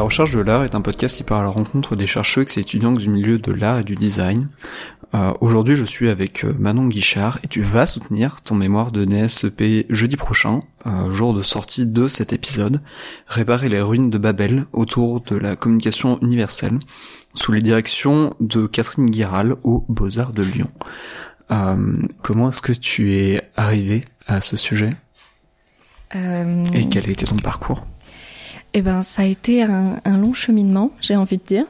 La recherche de l'art est un podcast qui part à la rencontre des chercheurs et étudiants du milieu de l'art et du design. Euh, Aujourd'hui, je suis avec euh, Manon Guichard et tu vas soutenir ton mémoire de NSEP jeudi prochain, euh, jour de sortie de cet épisode, réparer les ruines de Babel autour de la communication universelle, sous les directions de Catherine Guiral aux Beaux-Arts de Lyon. Euh, comment est-ce que tu es arrivé à ce sujet? Et quel a été ton parcours? Eh ben, ça a été un, long cheminement, j'ai envie de dire.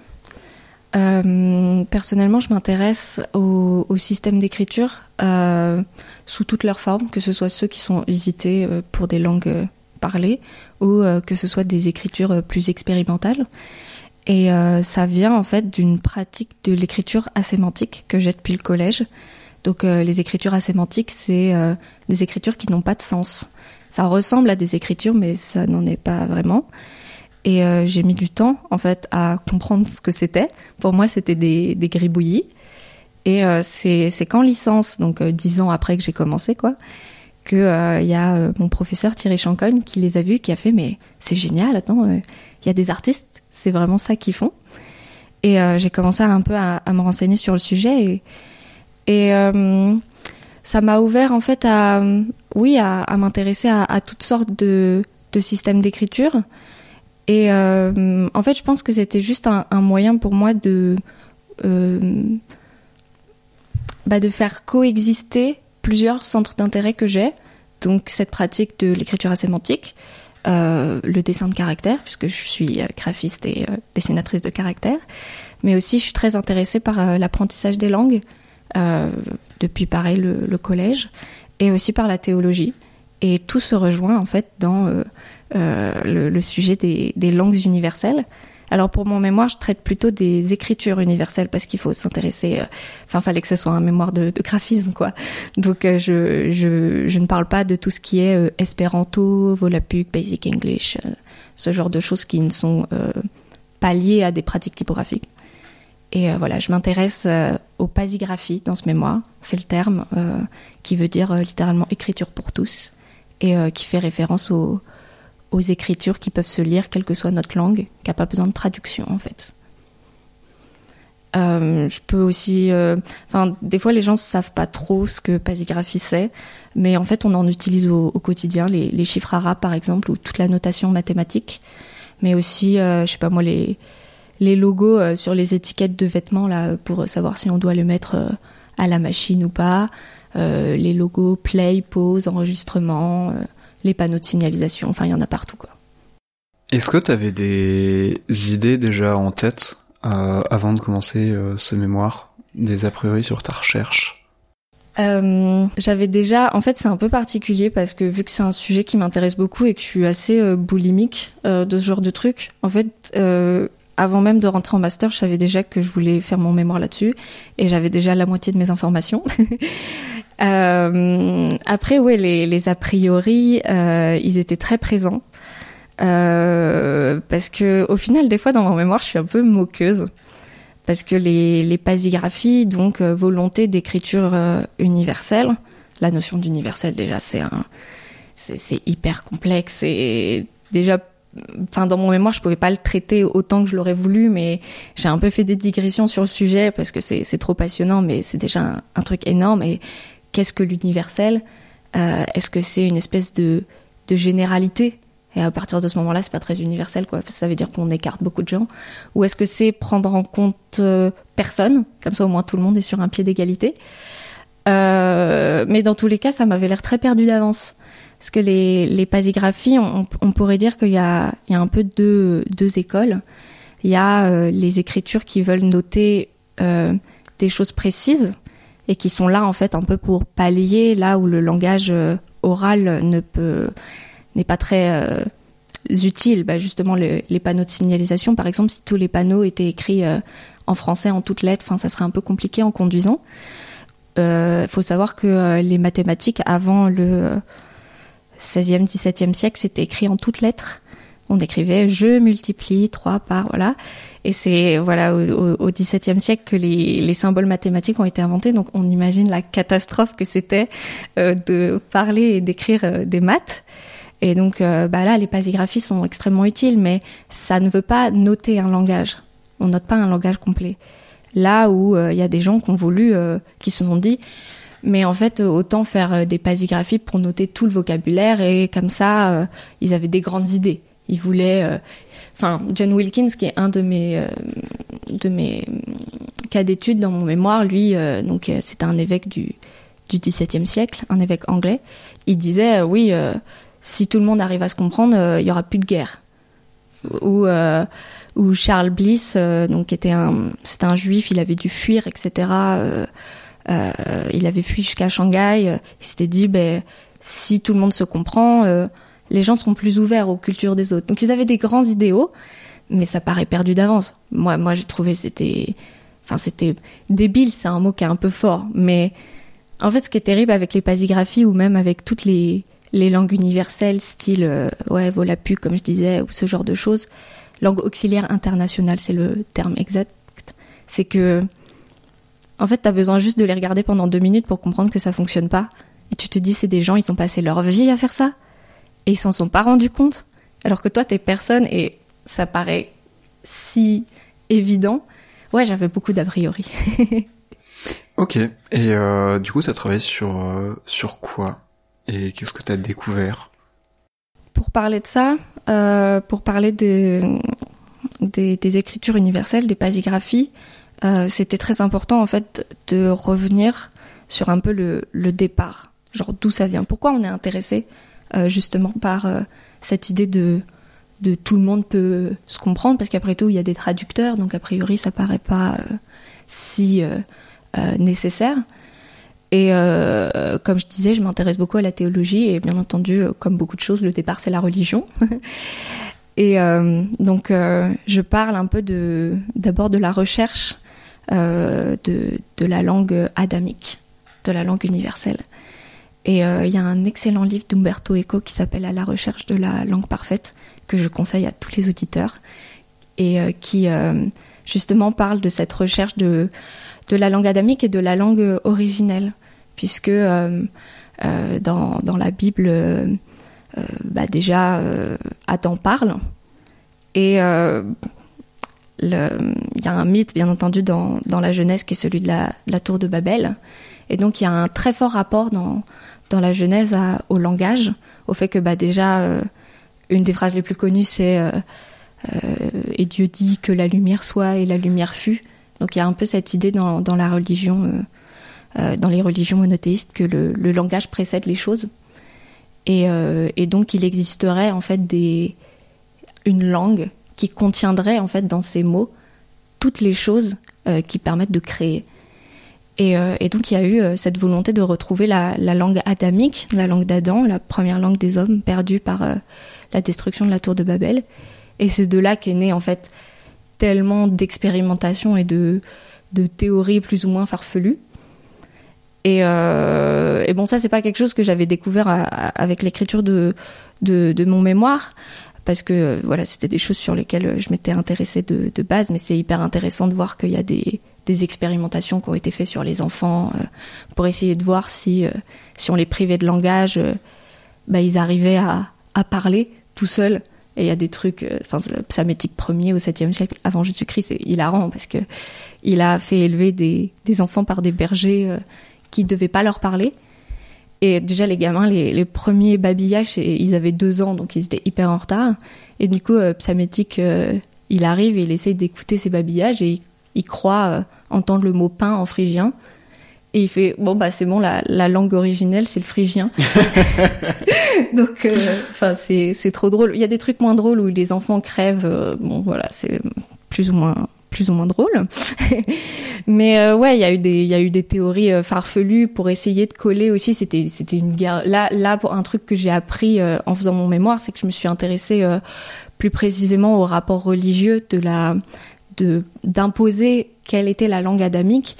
Euh, personnellement, je m'intéresse au, au système d'écriture euh, sous toutes leurs formes, que ce soit ceux qui sont usités euh, pour des langues parlées ou que ce soit des écritures plus expérimentales. Et ça vient en fait d'une pratique de l'écriture asémantique que j'ai depuis le collège. Donc les écritures asémantiques, c'est des écritures qui n'ont pas de sens. Ça ressemble à des écritures, mais ça n'en est pas vraiment. Et euh, j'ai mis du temps, en fait, à comprendre ce que c'était. Pour moi, c'était des, des gribouillis. Et euh, c'est qu'en licence, donc euh, dix ans après que j'ai commencé, quoi, que euh, il y a euh, mon professeur Thierry Chancogne qui les a vus, qui a fait mais c'est génial, attends, euh, il y a des artistes, c'est vraiment ça qu'ils font. Et euh, j'ai commencé un peu à, me renseigner sur le sujet et, et euh, ça m'a ouvert en fait à oui à m'intéresser à, à toutes sortes de, de systèmes d'écriture. Et euh, en fait, je pense que c'était juste un, moyen pour moi de euh, bah, de faire coexister plusieurs centres d'intérêt que j'ai. Donc cette pratique de l'écriture asémantique, euh, le dessin de caractère, puisque je suis euh, graphiste et dessinatrice de caractère, mais aussi je suis très intéressée par l'apprentissage des langues, depuis pareil le, collège, et aussi par la théologie. Et tout se rejoint en fait dans le, le sujet des, langues universelles. Alors pour mon mémoire, je traite plutôt des écritures universelles parce qu'il faut s'intéresser. euh, Enfin, fallait que ce soit un mémoire de, graphisme, quoi. Donc euh, je, ne parle pas de tout ce qui est euh, espéranto, volapük, basic English, euh, ce genre de choses qui ne sont euh, pas liées à des pratiques typographiques. Et euh, voilà, je m'intéresse euh, aux pasigraphies dans ce mémoire. C'est le terme euh, qui veut dire euh, littéralement écriture pour tous et euh, qui fait référence aux, aux écritures qui peuvent se lire quelle que soit notre langue, qui n'a pas besoin de traduction en fait. Euh, je peux aussi, euh, enfin, des fois les gens ne savent pas trop ce que pasigraphie c'est, mais en fait on en utilise au, quotidien, les, chiffres arabes par exemple ou toute la notation mathématique, mais aussi, euh, je sais pas moi les les logos euh, sur les étiquettes de vêtements là pour savoir si on doit les mettre à la machine ou pas, les logos play, pause, enregistrement, les panneaux de signalisation, enfin il y en a partout quoi. Est-ce que tu avais des idées déjà en tête euh, avant de commencer euh, ce mémoire, des a priori sur ta recherche? Euh, J'avais déjà, en fait, c'est un peu particulier parce que vu que c'est un sujet qui m'intéresse beaucoup et que je suis assez boulimique de ce genre de truc, en fait, avant même de rentrer en master, je savais déjà que je voulais faire mon mémoire là-dessus et j'avais déjà la moitié de mes informations. Euh, après, ouais, les, a priori, euh, ils étaient très présents. Euh, parce que au final, des fois, dans mon mémoire, je suis un peu moqueuse. Parce que les, les pasigraphies, donc volonté d'écriture universelle, la notion d'universel déjà, c'est un, c'est hyper complexe et déjà, enfin dans mon mémoire, je pouvais pas le traiter autant que je l'aurais voulu, mais j'ai un peu fait des digressions sur le sujet parce que c'est trop passionnant, mais c'est déjà un, un truc énorme. Et qu'est-ce que l'universel Euh, Est-ce que c'est une espèce de généralité? Et à partir de ce moment-là, c'est pas très universel, quoi. Ça veut dire qu'on écarte beaucoup de gens. Ou est-ce que c'est prendre en compte euh, personne? Comme ça, au moins, tout le monde est sur un pied d'égalité. Euh, mais dans tous les cas, ça m'avait l'air très perdu d'avance. Parce que les, pasigraphies, on, pourrait dire qu'il y a, un peu deux, écoles. Il y a les écritures qui veulent noter des choses précises et qui sont là, en fait, un peu pour pallier là où le langage euh, oral ne peut n'est pas très euh, utile. Bah, justement, le- les panneaux de signalisation, par exemple, si tous les panneaux étaient écrits euh, en français en toutes lettres, ça serait un peu compliqué en conduisant. Il faut savoir que les mathématiques avant le euh, 16e, 17e siècle, c'était écrit en toutes lettres. On écrivait je multiplie 3 par voilà. Et c'est voilà au, 17e siècle que les, les symboles mathématiques ont été inventés. Donc on imagine la catastrophe que c'était euh, de parler et d'écrire euh, des maths. Et donc euh, bah là, les pasigraphies sont extrêmement utiles, mais ça ne veut pas noter un langage. On note pas un langage complet. Là où il y a des gens qui ont voulu, qui se sont dit, mais en fait, autant faire des pasigraphies pour noter tout le vocabulaire et comme ça, ils avaient des grandes idées. Ils voulaient, enfin, John Wilkins, qui est un de mes, mes cas d'étude dans mon mémoire, lui, donc c'était un évêque du XVIIe siècle, un évêque anglais, il disait euh, oui, euh, si tout le monde arrive à se comprendre, euh, il y aura plus de guerre. Ou ou Charles Bliss, donc était un, c'était un juif, il avait dû fuir, etc. il avait fui jusqu'à Shanghai. il s'était dit, ben, si tout le monde se comprend, les gens seront plus ouverts aux cultures des autres. Donc ils avaient des grands idéaux, mais ça paraît perdu d'avance. Moi, moi, j'ai trouvé c'était, enfin, c'était débile, c'est un mot qui est un peu fort, mais en fait, ce qui est terrible avec les pasigraphies ou même avec toutes les, langues universelles, style euh, ouais, Volapu, comme je disais, ou ce genre de choses, langue auxiliaire internationale, c'est le terme exact, c'est que, en fait, tu as besoin juste de les regarder pendant deux minutes pour comprendre que ça fonctionne pas. Et tu te dis, c'est des gens, ils ont passé leur vie à faire ça. Et ils s'en sont pas rendus compte. Alors que toi, t'es personne et ça paraît si évident. Ouais, j'avais beaucoup d'a priori. Ok. Et euh, du coup, tu as travaillé sur, euh, sur quoi? Et qu'est-ce que tu as découvert? Pour parler de ça, euh, pour parler des, des, écritures universelles, des pasigraphies, c'était très important en fait de revenir sur un peu le, le départ. Genre d'où ça vient? Pourquoi on est intéressé justement par cette idée de, tout le monde peut se comprendre Parce qu'après tout, il y a des traducteurs, donc a priori, ça paraît pas si euh, nécessaire. Et euh, comme je disais, je m'intéresse beaucoup à la théologie et bien entendu, euh, comme beaucoup de choses, le départ c'est la religion. et donc, je parle un peu d'abord de la recherche de la langue adamique, de la langue universelle. Et il y a un excellent livre d'Umberto Eco qui s'appelle À la recherche de la langue parfaite que je conseille à tous les auditeurs et qui justement parle de cette recherche de la langue adamique et de la langue originelle, puisque euh, euh, dans, la Bible, euh, bah déjà, Adam parle, et il y a un mythe, bien entendu, dans, la Genèse qui est celui de la, tour de Babel, et donc il y a un très fort rapport dans, dans la Genèse au langage, au fait que bah, déjà, une des phrases les plus connues, c'est Et Dieu dit que la lumière soit et la lumière fut. Donc il y a un peu cette idée dans, dans la religion, euh, euh, dans les religions monothéistes, que le, le langage précède les choses. Et, euh, et, donc il existerait en fait des, une langue qui contiendrait en fait dans ces mots toutes les choses qui permettent de créer. Et, et, donc il y a eu cette volonté de retrouver la, la langue adamique, la langue d'Adam, la première langue des hommes perdue par la destruction de la tour de Babel. Et c'est de là qu'est né en fait tellement d'expérimentation et de, théories plus ou moins farfelues. Et, euh, bon, ça, c'est pas quelque chose que j'avais découvert avec l'écriture de, mon mémoire, parce que voilà, c'était des choses sur lesquelles je m'étais intéressée de, de, base, mais c'est hyper intéressant de voir qu'il y a des, des expérimentations qui ont été faites sur les enfants euh, pour essayer de voir si, euh, si on les privait de langage, euh, bah, ils arrivaient à, à parler tout seuls et il y a des trucs, euh, enfin, le psamétique premier au 7e siècle avant Jésus-Christ, c'est hilarant parce que il a fait élever des, des enfants par des bergers qui ne devaient pas leur parler. Et déjà, les gamins, les, les premiers babillages, ils avaient deux ans, donc ils étaient hyper en retard. Et du coup, psamétique, il arrive il essaye d'écouter ces babillages et il croit entendre le mot pain en phrygien. Et il fait bon bah c'est bon la, la langue originelle c'est le phrygien. Donc euh, enfin c'est c'est trop drôle. Il y a des trucs moins drôles où les enfants crèvent. Euh, bon voilà c'est plus ou moins plus ou moins drôle. Mais euh, ouais, il y a eu des il y a eu des théories farfelues pour essayer de coller aussi. C'était c'était une guerre. Là là pour un truc que j'ai appris en faisant mon mémoire, c'est que je me suis intéressée plus précisément au rapport religieux de la d'imposer quelle était la langue adamique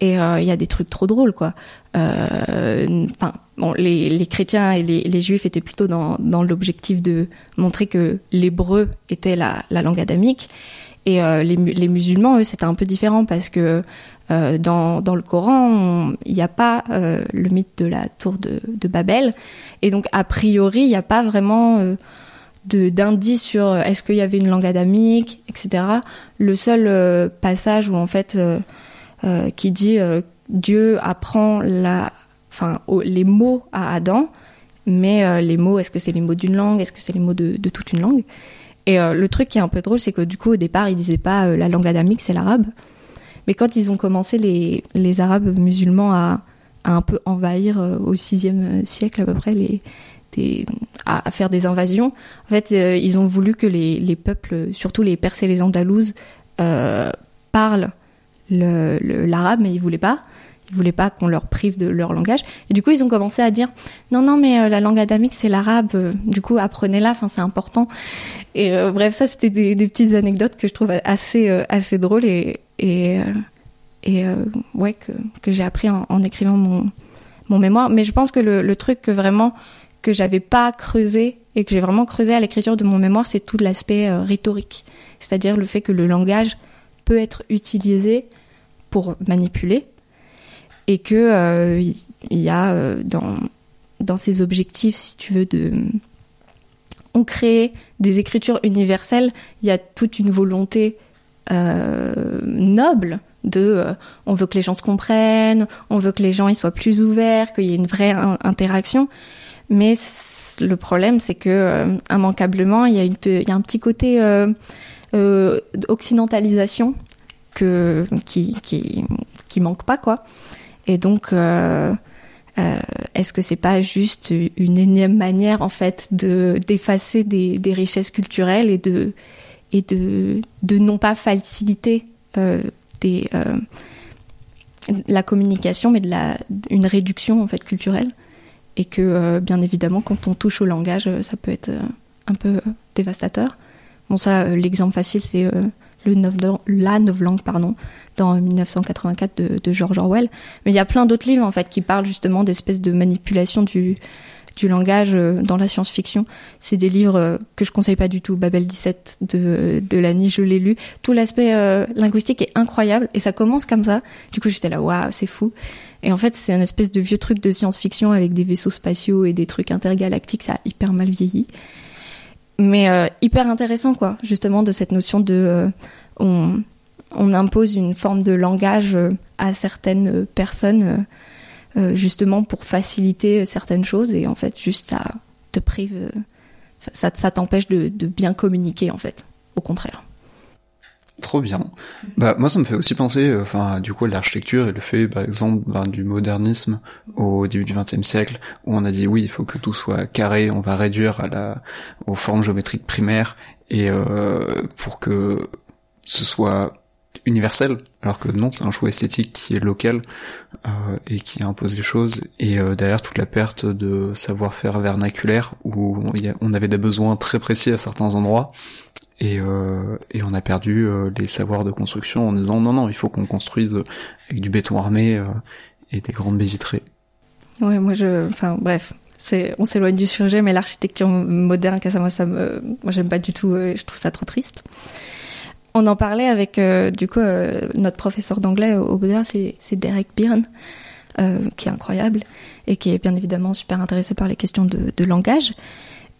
et euh, il y a des trucs trop drôles, quoi. Euh, enfin, bon, les, les, chrétiens et les, les, juifs étaient plutôt dans, dans l'objectif de montrer que l'hébreu était la, la, langue adamique. Et euh, les, les, musulmans, eux, c'était un peu différent parce que dans, dans, le Coran, il n'y a pas le mythe de la tour de, de Babel. Et donc, a priori, il n'y a pas vraiment d'indices sur est-ce qu'il y avait une langue adamique, etc. Le seul passage où, en fait, qui dit Dieu apprend la, les mots à Adam, mais euh, les mots, est-ce que c'est les mots d'une langue, est-ce que c'est les mots de, toute une langue Et euh, le truc qui est un peu drôle, c'est que du coup, au départ, ils disaient pas euh, la langue adamique, c'est l'arabe. Mais quand ils ont commencé, les, les Arabes musulmans, à, un peu envahir au 6e siècle à peu près, les, à, faire des invasions, en fait, ils ont voulu que les, les, peuples, surtout les Perses et les Andalouses, parlent l'arabe, mais ils voulaient pas. Ils voulaient pas qu'on leur prive de leur langage. Et du coup, ils ont commencé à dire non, non, mais euh, la langue adamique, c'est l'arabe. Euh, du coup, apprenez-la. C'est important. Et euh, bref, ça, c'était des, petites anecdotes que je trouve assez assez drôles et et, et ouais que, que j'ai appris en, écrivant mon mon mémoire. Mais je pense que le, le truc que vraiment que j'avais pas creusé et que j'ai vraiment creusé à l'écriture de mon mémoire, c'est tout l'aspect rhétorique, c'est-à-dire le fait que le langage peut être utilisé pour manipuler et que euh, il y a euh, dans dans ces objectifs, si tu veux, de on crée des écritures universelles. Il y a toute une volonté euh, noble de on veut que les gens se comprennent, on veut que les gens ils soient plus ouverts, qu'il y ait une vraie interaction. Mais le problème, c'est que immanquablement, il y a un petit côté occidentalisation que qui qui qui manque pas quoi. Et donc, euh, euh, est-ce que c'est pas juste une énième manière en fait de d'effacer des, richesses culturelles et de non pas faciliter euh, euh, la communication, mais une réduction en fait culturelle? Et que euh, bien évidemment quand on touche au langage, ça peut être un peu dévastateur. Bon ça, l'exemple facile c'est le la novlangue pardon dans 1984 de, de, George Orwell. Mais il y a plein d'autres livres en fait qui parlent justement d'espèces de manipulation du, du langage euh, dans la science-fiction. C'est des livres euh, que je conseille pas du tout. Babel 17 de, de je l'ai lu. Tout l'aspect euh, linguistique est incroyable et ça commence comme ça. Du coup, j'étais là, waouh, c'est fou. Et en fait, c'est un espèce de vieux truc de science-fiction avec des vaisseaux spatiaux et des trucs intergalactiques. Ça a hyper mal vieilli. Mais hyper intéressant, quoi, justement, de cette notion de on, impose une forme de langage à certaines personnes justement pour faciliter certaines choses et en fait juste ça te prive, ça, t'empêche de, bien communiquer en fait, au contraire. Trop bien. Bah moi ça me fait aussi penser, enfin du coup l'architecture et le fait par exemple ben, du modernisme au début du XXe siècle où on a dit oui il faut que tout soit carré, on va réduire à la aux formes géométriques primaires et pour que ce soit universel, alors que non, c'est un choix esthétique qui est local euh, et qui impose les choses. Et euh, derrière toute la perte de savoir-faire vernaculaire, où on, avait des besoins très précis à certains endroits, et, euh, et on a perdu euh, les savoirs de construction en disant non, non, il faut qu'on construise avec du béton armé et des grandes baies vitrées. Ouais, moi je, enfin bref, c'est, on s'éloigne du sujet, mais l'architecture moderne, ça, moi, ça me, moi j'aime pas du tout, je trouve ça trop triste. On en parlait avec euh, du coup euh, notre professeur d'anglais au Bouddha, c'est Derek Byrne, euh, qui est incroyable et qui est bien évidemment super intéressé par les questions de, langage.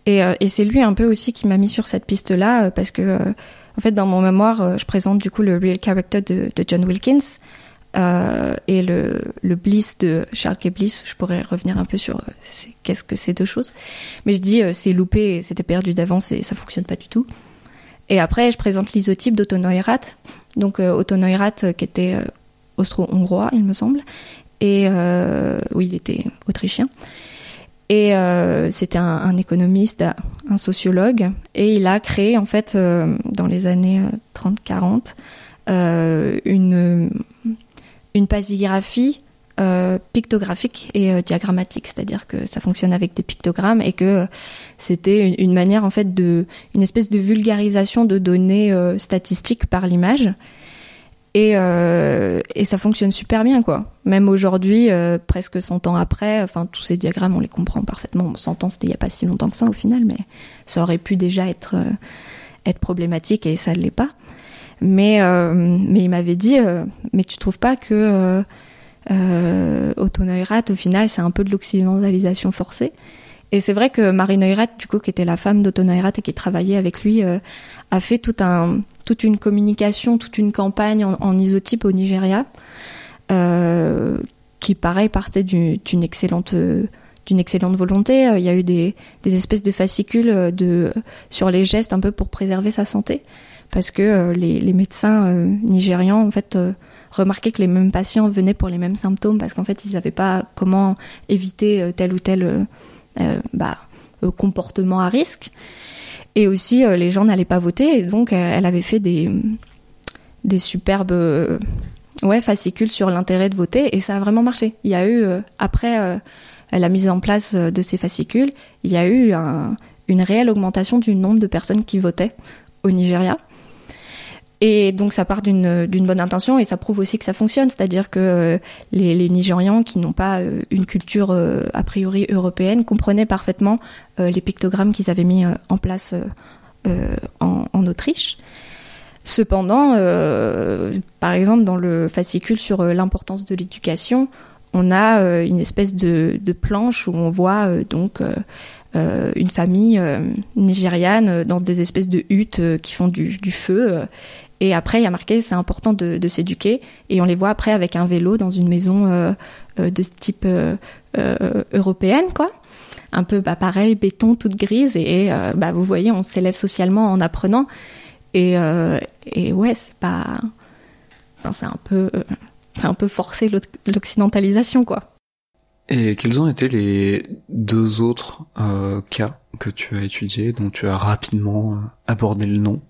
Et, c'est lui un peu aussi qui m'a mis sur cette piste-là parce que en fait dans mon mémoire je présente du coup le real character de, John Wilkins et le, Bliss de Charles K. Bliss. Je pourrais revenir un peu sur qu'est-ce que ces deux choses, mais je dis c'est loupé, c'était perdu d'avance et ça fonctionne pas du tout. Et après, je présente l'isotype d'Otto Neurath. Donc, euh, Otto Neurath, euh, qui était euh, austro-hongrois, il me semble. Et oui, il était autrichien. Et c'était un, économiste, un sociologue. Et il a créé, en fait, dans les années 30-40, une, une pasigraphie euh, pictographique et euh, diagrammatique, c'est-à-dire que ça fonctionne avec des pictogrammes et que c'était une, manière en fait de une espèce de vulgarisation de données euh, statistiques par l'image. Et, ça fonctionne super bien, quoi. Même aujourd'hui, presque 100 ans après, enfin, tous ces diagrammes, on les comprend parfaitement. 100 ans, c'était il n'y a pas si longtemps que ça, au final, mais ça aurait pu déjà être, être problématique et ça ne l'est pas. Mais, mais il m'avait dit, mais tu trouves pas que euh, Otto Neurath, au final, c'est un peu de l'occidentalisation forcée. Et c'est vrai que Marie Neurath, du coup, qui était la femme d'Otto Neurath et qui travaillait avec lui, euh, a fait toute une communication, toute une campagne en, isotype au Nigeria, euh, qui, pareil, partait d'une excellente volonté. Il y a eu des, espèces de fascicules sur les gestes un peu pour préserver sa santé, parce que les, médecins nigérians, en fait, remarqué que les mêmes patients venaient pour les mêmes symptômes parce qu'en fait, ils n'avaient pas comment éviter euh, tel ou tel euh, euh, bah, comportement à risque. Et aussi, les gens n'allaient pas voter. Et donc, elle avait fait des, des superbes ouais, fascicules sur l'intérêt de voter. Et ça a vraiment marché. Il y a eu, après la mise en place de ces fascicules, il y a eu une réelle augmentation du nombre de personnes qui votaient au Nigeria. Et donc ça part d'une bonne intention et ça prouve aussi que ça fonctionne, c'est-à-dire que euh, les, Nigérians qui n'ont pas euh, une culture euh, a priori européenne comprenaient parfaitement les pictogrammes qu'ils avaient mis en place en, Autriche. Cependant, par exemple dans le fascicule sur l'importance de l'éducation, on a une espèce de, planche où on voit donc une famille nigériane dans des espèces de huttes qui font du feu et après, il y a marqué, c'est important de, s'éduquer. Et on les voit après avec un vélo dans une maison euh, euh de type euh, européenne, quoi. Un peu, bah, pareil, béton, toute grise. Et, euh, bah, vous voyez, on s'élève socialement en apprenant. Et, et ouais, c'est pas. Enfin, c'est un peu. c'est un peu forcé l'occidentalisation, quoi. Et quels ont été les deux autres cas que tu as étudiés, dont tu as rapidement abordé le nom?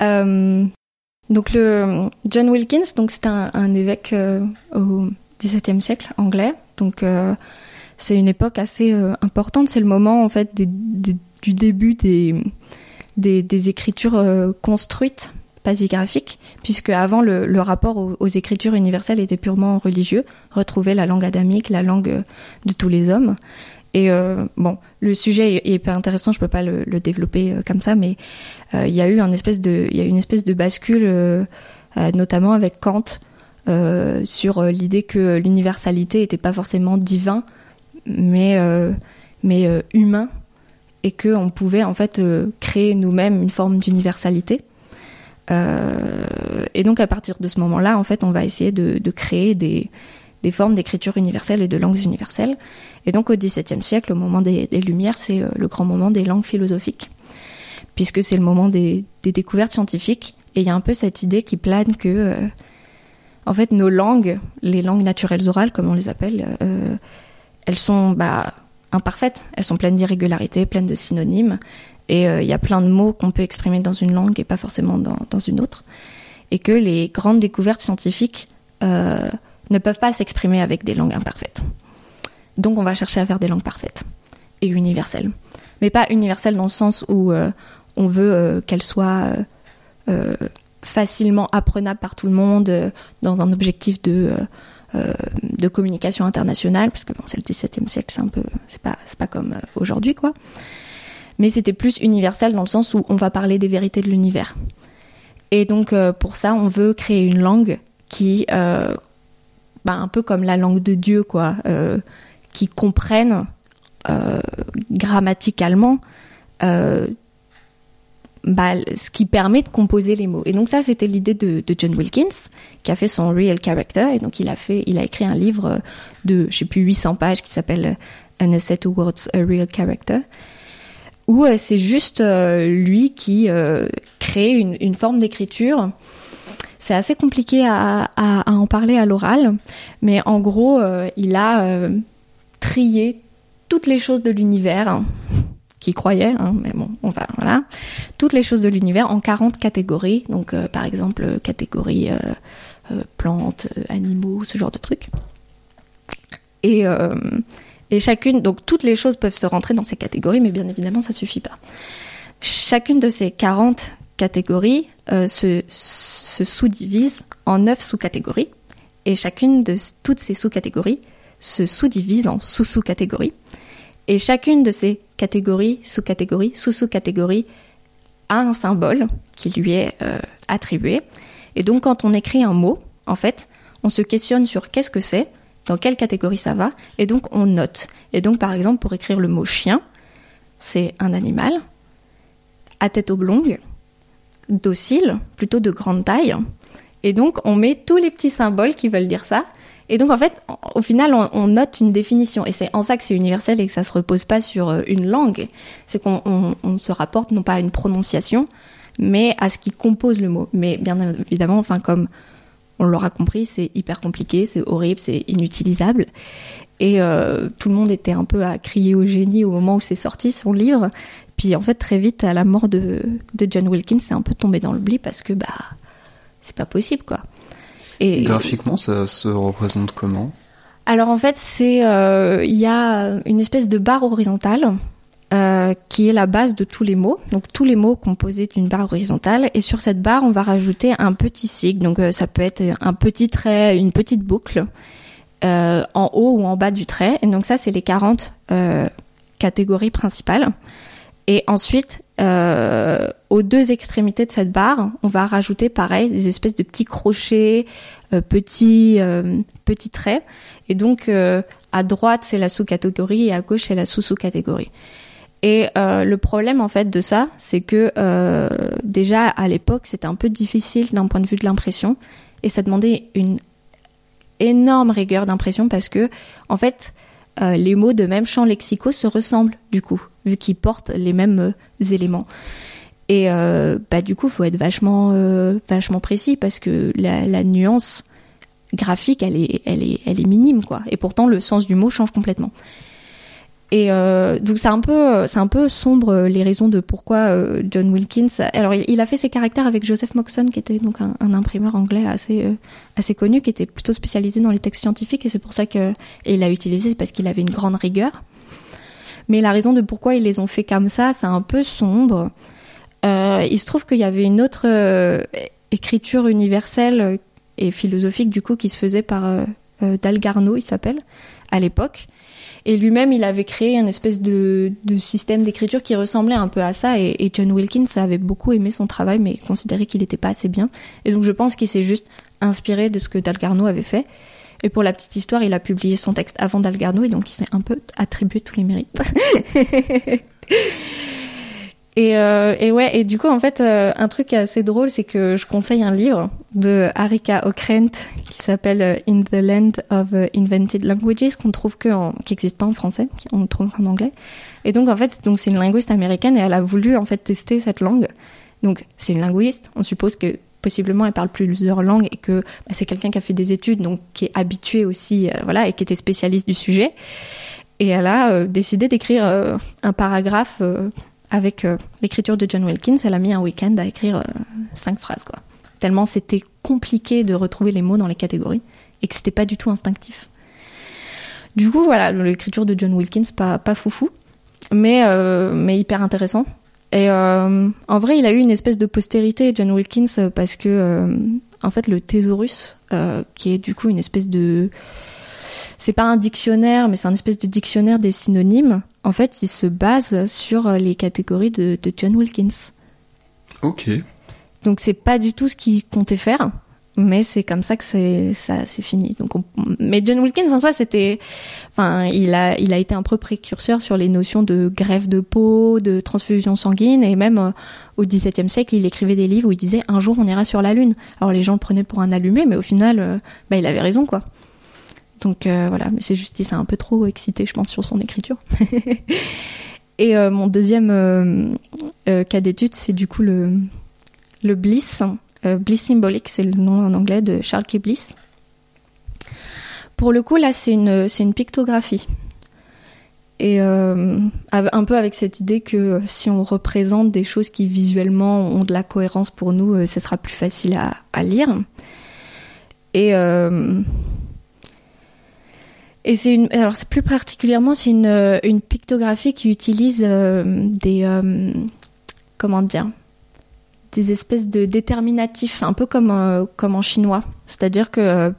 Donc le John Wilkins, donc c'est un, évêque euh, au XVIIe siècle anglais. Donc euh, c'est une époque assez importante. C'est le moment en fait du début des, des, écritures construites graphiques, puisque avant le, rapport aux, écritures universelles était purement religieux, retrouver la langue adamique, la langue de tous les hommes. Et euh, bon, le sujet est, pas intéressant, je peux pas le, développer euh, comme ça, mais euh, il y a eu une espèce de bascule, notamment avec Kant, sur l'idée que l'universalité n'était pas forcément divin, mais mais humain, et que on pouvait en fait créer nous-mêmes une forme d'universalité. et donc à partir de ce moment-là, en fait, on va essayer de, de créer des, des formes d'écriture universelle et de langues universelles. Et donc au XVIIe siècle, au moment des, Lumières, c'est euh, le grand moment des langues philosophiques, puisque c'est le moment des, découvertes scientifiques. Et il y a un peu cette idée qui plane que, euh, en fait, nos langues, les langues naturelles orales, comme on les appelle, euh, elles sont bah, imparfaites, elles sont pleines d'irrégularités, pleines de synonymes. Et il y a plein de mots qu'on peut exprimer dans une langue et pas forcément dans, dans une autre. Et que les grandes découvertes scientifiques ne peuvent pas s'exprimer avec des langues imparfaites. Donc on va chercher à faire des langues parfaites et universelles. Mais pas universelles dans le sens où euh, on veut euh, qu'elles soient euh, facilement apprenables par tout le monde dans un objectif de, communication internationale, parce que c'est le XVIIe siècle, c'est un peu, c'est pas, pas comme aujourd'hui quoi. Mais c'était plus universel dans le sens où on va parler des vérités de l'univers. Et donc pour ça, on veut créer une langue qui bah, un peu comme la langue de Dieu, quoi, qui comprennent euh, grammaticalement euh, bah, ce qui permet de composer les mots. Et donc ça, c'était l'idée de, John Wilkins, qui a fait son Real Character, et donc il a fait, il a écrit un livre de, je sais plus, 800 pages qui s'appelle An Essay Towards a Real Character, où c'est juste lui qui crée une, forme d'écriture c'est assez compliqué à, en parler à l'oral, mais en gros, euh, il a euh, trié toutes les choses de l'univers, hein, qui croyait, hein, mais bon, on va, voilà, toutes les choses de l'univers en 40 catégories. Donc, euh, par exemple, catégorie plantes, animaux, ce genre de trucs. Et, et chacune, donc toutes les choses peuvent se rentrer dans ces catégories, mais bien évidemment, ça suffit pas. Chacune de ces 40 catégories euh, se, se sous-divise en neuf sous-catégories et chacune de toutes ces sous-catégories se sous-divise en sous-sous-catégories et chacune de ces catégories, sous-catégories, sous-sous-catégories a un symbole qui lui est attribué. Et donc quand on écrit un mot, en fait, on se questionne sur qu'est-ce que c'est, dans quelle catégorie ça va, et donc on note. Et donc par exemple pour écrire le mot chien, c'est un animal à tête oblongue, docile, plutôt de grande taille. Et donc on met tous les petits symboles qui veulent dire ça. Et donc en fait, au final, on, note une définition. Et c'est en ça que c'est universel et que ça se repose pas sur euh, une langue. C'est qu'on se rapporte non pas à une prononciation, mais à ce qui compose le mot. Mais bien évidemment, enfin comme on l'aura compris, c'est hyper compliqué, c'est horrible, c'est inutilisable. Et euh, tout le monde était un peu à crier au génie au moment où c'est sorti son livre. Puis en fait, très vite, à la mort de, John Wilkins, c'est un peu tombé dans l'oubli parce que bah c'est pas possible quoi. Et graphiquement, ça se représente comment? Alors en fait, c'est euh, il y a une espèce de barre horizontale euh, qui est la base de tous les mots. Donc tous les mots composés d'une barre horizontale. Et sur cette barre, on va rajouter un petit sigle. Donc euh, ça peut être un petit trait, une petite boucle en haut ou en bas du trait. Et donc ça, c'est les 40 catégories principales. Et ensuite, aux deux extrémités de cette barre, on va rajouter pareil des espèces de petits crochets, petits petits traits. Et donc à droite c'est la sous-catégorie et à gauche c'est la sous-sous-catégorie. Et euh, le problème en fait de ça, c'est que euh, déjà à l'époque c'était un peu difficile d'un point de vue de l'impression et ça demandait une énorme rigueur d'impression parce que en fait euh, les mots de même champ lexicaux se ressemblent du coup vu qu'ils portent les mêmes éléments. Et bah du coup faut être vachement vachement précis parce que la, la nuance graphique elle est elle est elle est minime quoi et pourtant le sens du mot change complètement. Et euh, donc c'est un peu, c'est un peu sombre euh, les raisons de pourquoi euh, John Wilkins. Alors il, a fait ses caractères avec Joseph Moxon, qui était donc un, imprimeur anglais assez assez connu, qui était plutôt spécialisé dans les textes scientifiques, et c'est pour ça que il l'a utilisé, parce qu'il avait une grande rigueur. Mais la raison de pourquoi ils les ont fait comme ça, c'est un peu sombre. il se trouve qu'il y avait une autre écriture universelle et philosophique du coup qui se faisait par Dalgarno, il s'appelle, à l'époque et lui-même, il avait créé un espèce de, système d'écriture qui ressemblait un peu à ça. Et, John Wilkins avait beaucoup aimé son travail, mais considérait qu'il n'était pas assez bien. Et donc, je pense qu'il s'est juste inspiré de ce que Dalgarno avait fait. Et pour la petite histoire, il a publié son texte avant Dalgarno, et donc il s'est un peu attribué tous les mérites. Et, euh, et, ouais, et du coup, en fait, euh, un truc assez drôle, c'est que je conseille un livre de Harika Okrent qui s'appelle euh, In the Land of Invented Languages, qu'on trouve que en, qui n'existe pas en français, on le trouve en anglais. Et donc, en fait, donc c'est une linguiste américaine et elle a voulu en fait tester cette langue. Donc, c'est une linguiste. On suppose que possiblement elle parle plusieurs langues et que bah, c'est quelqu'un qui a fait des études, donc qui est habitué aussi, voilà, et qui était spécialiste du sujet. Et elle a décidé d'écrire un paragraphe avec euh, l'écriture de John Wilkins, elle a mis un week-end à écrire euh, cinq phrases, quoi. Tellement c'était compliqué de retrouver les mots dans les catégories et que c'était pas du tout instinctif. Du coup, voilà, l'écriture de John Wilkins, pas, pas foufou, mais, euh, mais hyper intéressant. Et en vrai, il a eu une espèce de postérité, John Wilkins, parce que, en fait, le thésaurus, qui est du coup une espèce de c'est pas un dictionnaire, mais c'est un espèce de dictionnaire des synonymes. En fait, il se base sur euh, les catégories de, John Wilkins. Ok. Donc c'est pas du tout ce qu'il comptait faire, mais c'est comme ça que c'est ça c'est fini. Donc mais John Wilkins en soi c'était enfin il a il a été un peu précurseur sur les notions de greffe de peau, de transfusion sanguine et même euh, au XVIIe siècle, il écrivait des livres où il disait un jour on ira sur la lune. Alors les gens le prenaient pour un allumé mais au final euh, bah, il avait raison quoi. Donc euh, voilà, mais c'est juste, il s'est un peu trop excité, je pense, sur son écriture. Et euh, mon deuxième euh, cas d'étude, c'est du coup le, Bliss. Bliss symbolique, c'est le nom en anglais de Charles K. Pour le coup, là, c'est une, c'est une pictographie. Et un peu avec cette idée que si on représente des choses qui visuellement ont de la cohérence pour nous, ce sera plus facile à, à lire. Et et c'est une, alors c'est plus particulièrement c'est une, euh, une pictographie qui utilise euh, des, euh, comment dire, des espèces de déterminatifs, un peu comme comme en chinois. C'est-à-dire que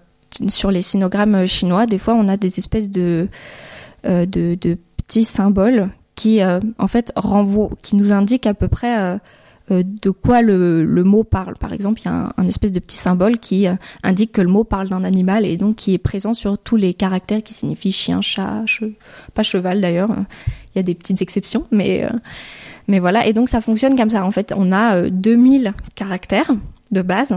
sur les sinogrammes chinois, des fois, on a des espèces de de, petits symboles qui en fait qui nous indiquent à peu près de quoi le, mot parle. Par exemple, il y a un, espèce de petit symbole qui indique que le mot parle d'un animal et donc qui est présent sur tous les caractères qui signifient chien, chat, pas cheval d'ailleurs. Il y a des petites exceptions, mais mais voilà. Et donc ça fonctionne comme ça. En fait, on a 2000 caractères de base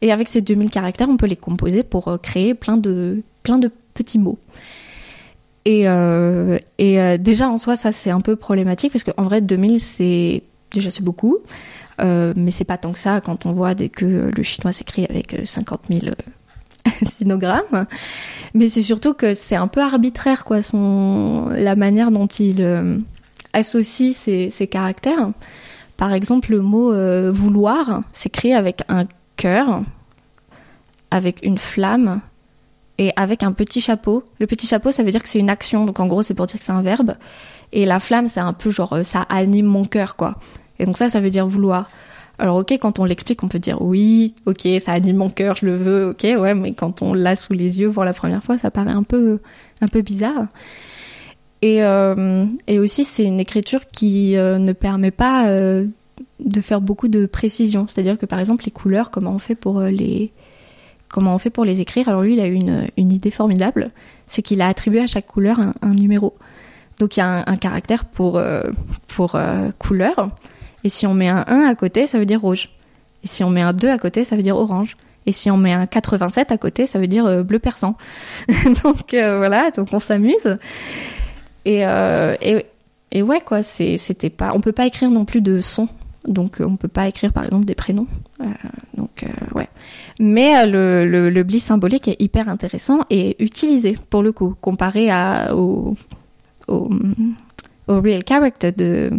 et avec ces 2000 caractères, on peut les composer pour créer plein de plein de petits mots. Et, euh, et euh, déjà en soi, ça c'est un peu problématique parce qu'en vrai, 2000 c'est déjà c'est beaucoup, euh, mais c'est pas tant que ça quand on voit que le chinois s'écrit avec 50 000 sinogrammes. Mais c'est surtout que c'est un peu arbitraire quoi, son la manière dont il associe ces, caractères. Par exemple, le mot vouloir s'écrit avec un cœur, avec une flamme et avec un petit chapeau. Le petit chapeau, ça veut dire que c'est une action, donc en gros, c'est pour dire que c'est un verbe. Et la flamme, c'est un peu genre, euh, ça anime mon cœur, quoi. Et donc ça, ça veut dire vouloir. Alors ok, quand on l'explique, on peut dire oui, ok, ça anime mon cœur, je le veux, ok, ouais, mais quand on l'a sous les yeux pour la première fois, ça paraît un peu, un peu bizarre. Et, euh, et aussi, c'est une écriture qui euh, ne permet pas de faire beaucoup de précision. C'est-à-dire que par exemple, les couleurs, comment on fait pour les comment on fait pour les écrire Alors lui, il a eu une, une idée formidable, c'est qu'il a attribué à chaque couleur un, numéro. Donc il y a un, caractère pour, euh, pour euh, couleur, et si on met un 1 à côté, ça veut dire rouge. Et si on met un 2 à côté, ça veut dire orange. Et si on met un 87 à côté, ça veut dire euh, bleu persan. donc voilà, donc on s'amuse. Et, et, et, ouais, quoi, c'était pas. On peut pas écrire non plus de son donc on peut pas écrire par exemple des prénoms. Euh, donc euh, ouais. Mais euh, le, le, bliss symbolique est hyper intéressant et utilisé pour le coup, comparé à, au, au, real character de,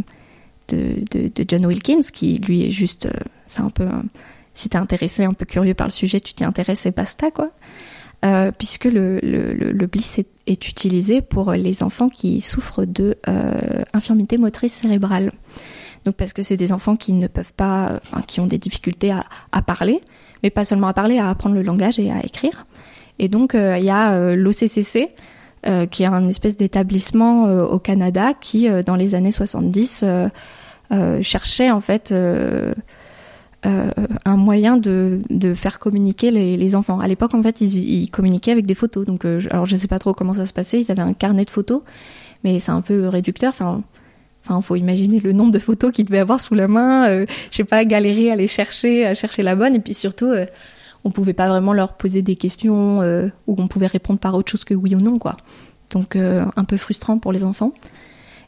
de, de, John Wilkins, qui lui est juste, c'est un peu, si t'es intéressé, un peu curieux par le sujet, tu t'y intéresses et basta quoi. puisque le, le, le bliss est, est, utilisé pour les enfants qui souffrent de infirmité motrice cérébrale. Donc parce que c'est des enfants qui ne peuvent pas, enfin, qui ont des difficultés à, parler, mais pas seulement à parler, à apprendre le langage et à écrire. Et donc euh, il y a euh, l'OCCC, euh, qui est un espèce d'établissement au Canada qui, dans les années 70, cherchait en fait un moyen de, faire communiquer les, enfants. À l'époque, en fait, ils, ils, communiquaient avec des photos. Donc, alors je ne sais pas trop comment ça se passait. Ils avaient un carnet de photos, mais c'est un peu réducteur. Enfin, Enfin, faut imaginer le nombre de photos qu'il devait avoir sous la main. Euh, je sais pas, galérer à les chercher, à chercher la bonne. Et puis surtout, euh, on pouvait pas vraiment leur poser des questions euh, où on pouvait répondre par autre chose que oui ou non, quoi. Donc euh, un peu frustrant pour les enfants.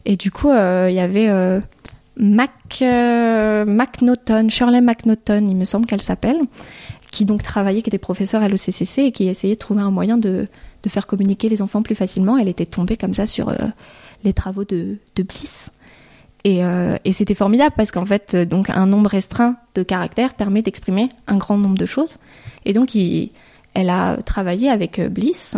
Et du coup, il y avait Mac McNaughton, Shirley McNaughton, il me semble qu'elle s'appelle, qui donc travaillait, qui était professeure à l'OCCC et qui essayait de trouver un moyen de, de faire communiquer les enfants plus facilement. Elle était tombée comme ça sur les travaux de Bliss. Et, euh, et c'était formidable parce qu'en fait, euh, donc un nombre restreint de caractères permet d'exprimer un grand nombre de choses. Et donc, elle a travaillé avec euh, Bliss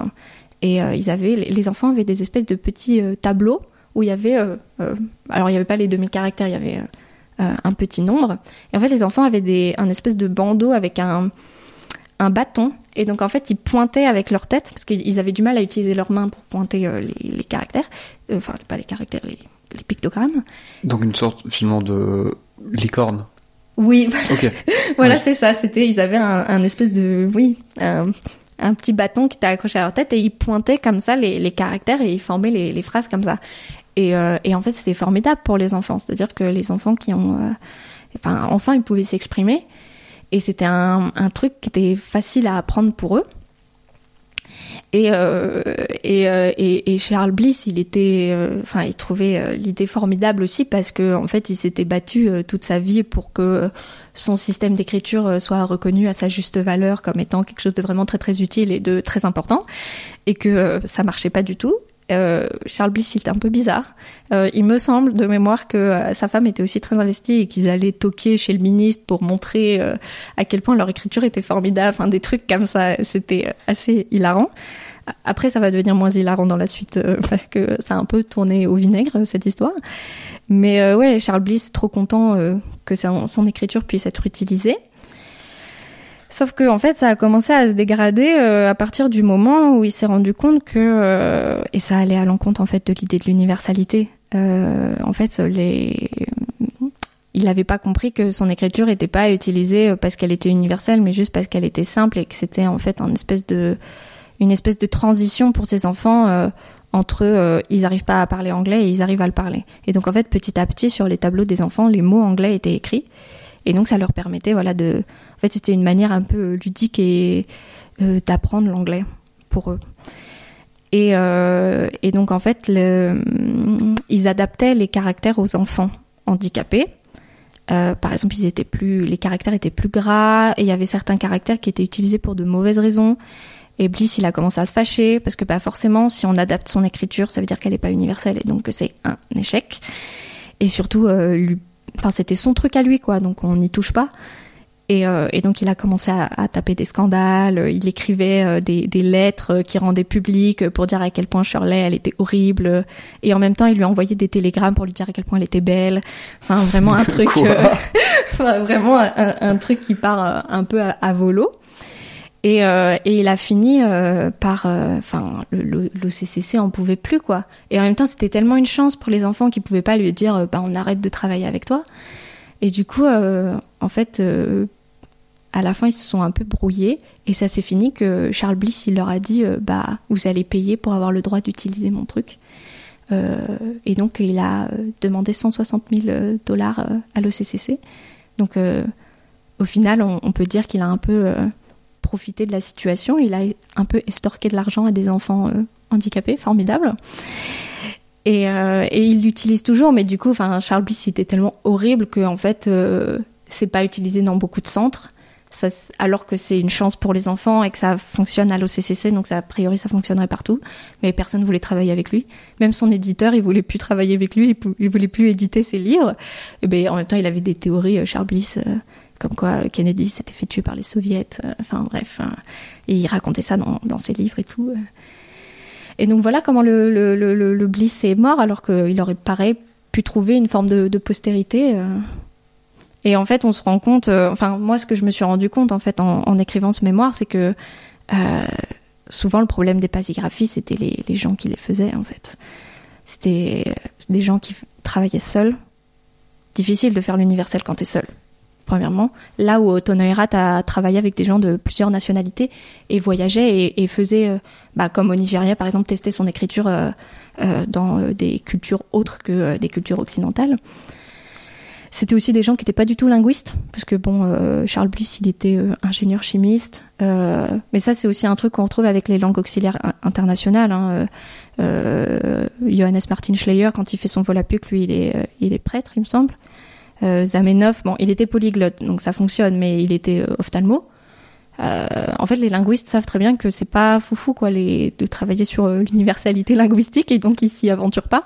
et ils avaient, les enfants avaient des espèces de petits tableaux où il y avait, alors il n'y avait pas les 2000 caractères, il y avait un petit nombre. Et en fait, les enfants avaient des, un espèce de bandeau avec un, un bâton. Et donc, en fait, ils pointaient avec leur tête parce qu'ils avaient du mal à utiliser leurs mains pour pointer les, les, caractères. Enfin, pas les caractères, les les pictogrammes. Donc une sorte finalement de licorne. Oui, voilà, c'est ça. C'était, ils avaient un, espèce de, oui, un, petit bâton qui était accroché à leur tête et ils pointaient comme ça les, caractères et ils formaient les, phrases comme ça. Euh, et, en fait, c'était formidable pour les enfants. C'est-à-dire que les enfants qui ont, euh, enfin, enfin, ils pouvaient s'exprimer et c'était un, un truc qui était facile à apprendre pour eux. Et, euh, et, euh, et, et, Charles Bliss, il était, euh, enfin, il trouvait l'idée formidable aussi parce que en fait, il s'était battu toute sa vie pour que son système d'écriture soit reconnu à sa juste valeur comme étant quelque chose de vraiment très très utile et de très important, et que ça marchait pas du tout. Euh, Charles Bliss, il était un peu bizarre. Euh, il me semble de mémoire que euh, sa femme était aussi très investie et qu'ils allaient toquer chez le ministre pour montrer à quel point leur écriture était formidable. Enfin, des trucs comme ça, c'était assez hilarant. Après, ça va devenir moins hilarant dans la suite parce que ça a un peu tourné au vinaigre cette histoire. Mais ouais, Charles Bliss, trop content que son écriture puisse être utilisée. Sauf que en fait, ça a commencé à se dégrader euh, à partir du moment où il s'est rendu compte que euh, et ça allait à l'encontre en fait de l'idée de l'universalité. Euh, en fait, il n'avait pas compris que son écriture n'était pas utilisée parce qu'elle était universelle, mais juste parce qu'elle était simple et que c'était en fait un espèce de, une espèce de transition pour ses enfants euh, entre eux, ils n'arrivent pas à parler anglais et ils arrivent à le parler. Et donc en fait, petit à petit, sur les tableaux des enfants, les mots anglais étaient écrits. Et donc ça leur permettait, voilà, de. En fait, c'était une manière un peu ludique et euh, d'apprendre l'anglais pour eux. Et, euh, et, donc en fait, ils adaptaient les caractères aux enfants handicapés. Euh, par exemple, ils étaient plus, les caractères étaient plus gras et il y avait certains caractères qui étaient utilisés pour de mauvaises raisons. Et Bliss, il a commencé à se fâcher parce que bah, forcément, si on adapte son écriture, ça veut dire qu'elle n'est pas universelle et donc que c'est un échec. Et surtout, lui, enfin, c'était son truc à lui, quoi. Donc on n'y touche pas. Et, euh, et, donc il a commencé à, à, taper des scandales. Il écrivait euh, des, des, lettres qu'il rendait publiques pour dire à quel point Shirley elle était horrible. Et en même temps, il lui envoyait des télégrammes pour lui dire à quel point elle était belle. Enfin, vraiment un truc, enfin, vraiment un, un, truc qui part un peu à, à volo. Et, euh, et, il a fini euh, par, euh, enfin, le, le, CCC en pouvait plus quoi. Et en même temps, c'était tellement une chance pour les enfants qu'ils pouvaient pas lui dire, bah on arrête de travailler avec toi. Et du coup, en fait, à la fin, ils se sont un peu brouillés et ça s'est fini que Charles Bliss, il leur a dit, bah vous allez payer pour avoir le droit d'utiliser mon truc. et donc, il a demandé 160 000 dollars à l'OCCC. Donc, au final, on, on peut dire qu'il a un peu profiter de la situation. Il a un peu estorqué de l'argent à des enfants euh, handicapés, formidable. Et, euh, et il l'utilise toujours, mais du coup, Charles Bliss était tellement horrible que en fait, euh, c'est pas utilisé dans beaucoup de centres. Alors que c'est une chance pour les enfants et que ça fonctionne à l'OCCC, donc ça, a priori ça fonctionnerait partout. Mais personne voulait travailler avec lui. Même son éditeur, il voulait plus travailler avec lui, il, voulait plus éditer ses livres. Et ben, en même temps, il avait des théories, Charles Bliss, comme quoi Kennedy s'était fait tuer par les soviets, euh, enfin bref, hein. et il racontait ça dans, ses livres et tout. Euh. Et donc voilà comment le, Bliss est mort, alors qu'il aurait pareil pu trouver une forme de, postérité. Euh. Et en fait, on se rend compte, enfin moi ce que je me suis rendu compte en fait en, écrivant ce mémoire, c'est que souvent le problème des pasigraphies, c'était les, les gens qui les faisaient en fait. C'était des gens qui travaillaient seuls. Difficile de faire l'universel quand t'es seul premièrement. Là où Tonoerat a travaillé avec des gens de plusieurs nationalités et voyageait et, faisait, euh, bah, comme au Nigeria par exemple, tester son écriture euh, euh, dans des cultures autres que des cultures occidentales. C'était aussi des gens qui n'étaient pas du tout linguistes, parce que bon, Charles Bliss, il était ingénieur chimiste, mais ça c'est aussi un truc qu'on retrouve avec les langues auxiliaires internationales. Hein. Johannes Martin Schleyer, quand il fait son Volapük, lui, il est, il est prêtre, il me semble. Euh, Zamenhof, bon, il était polyglotte, donc ça fonctionne, mais il était euh, ophtalmo. Euh, en fait, les linguistes savent très bien que c'est pas foufou quoi, de travailler sur l'universalité linguistique et donc ils s'y aventurent pas.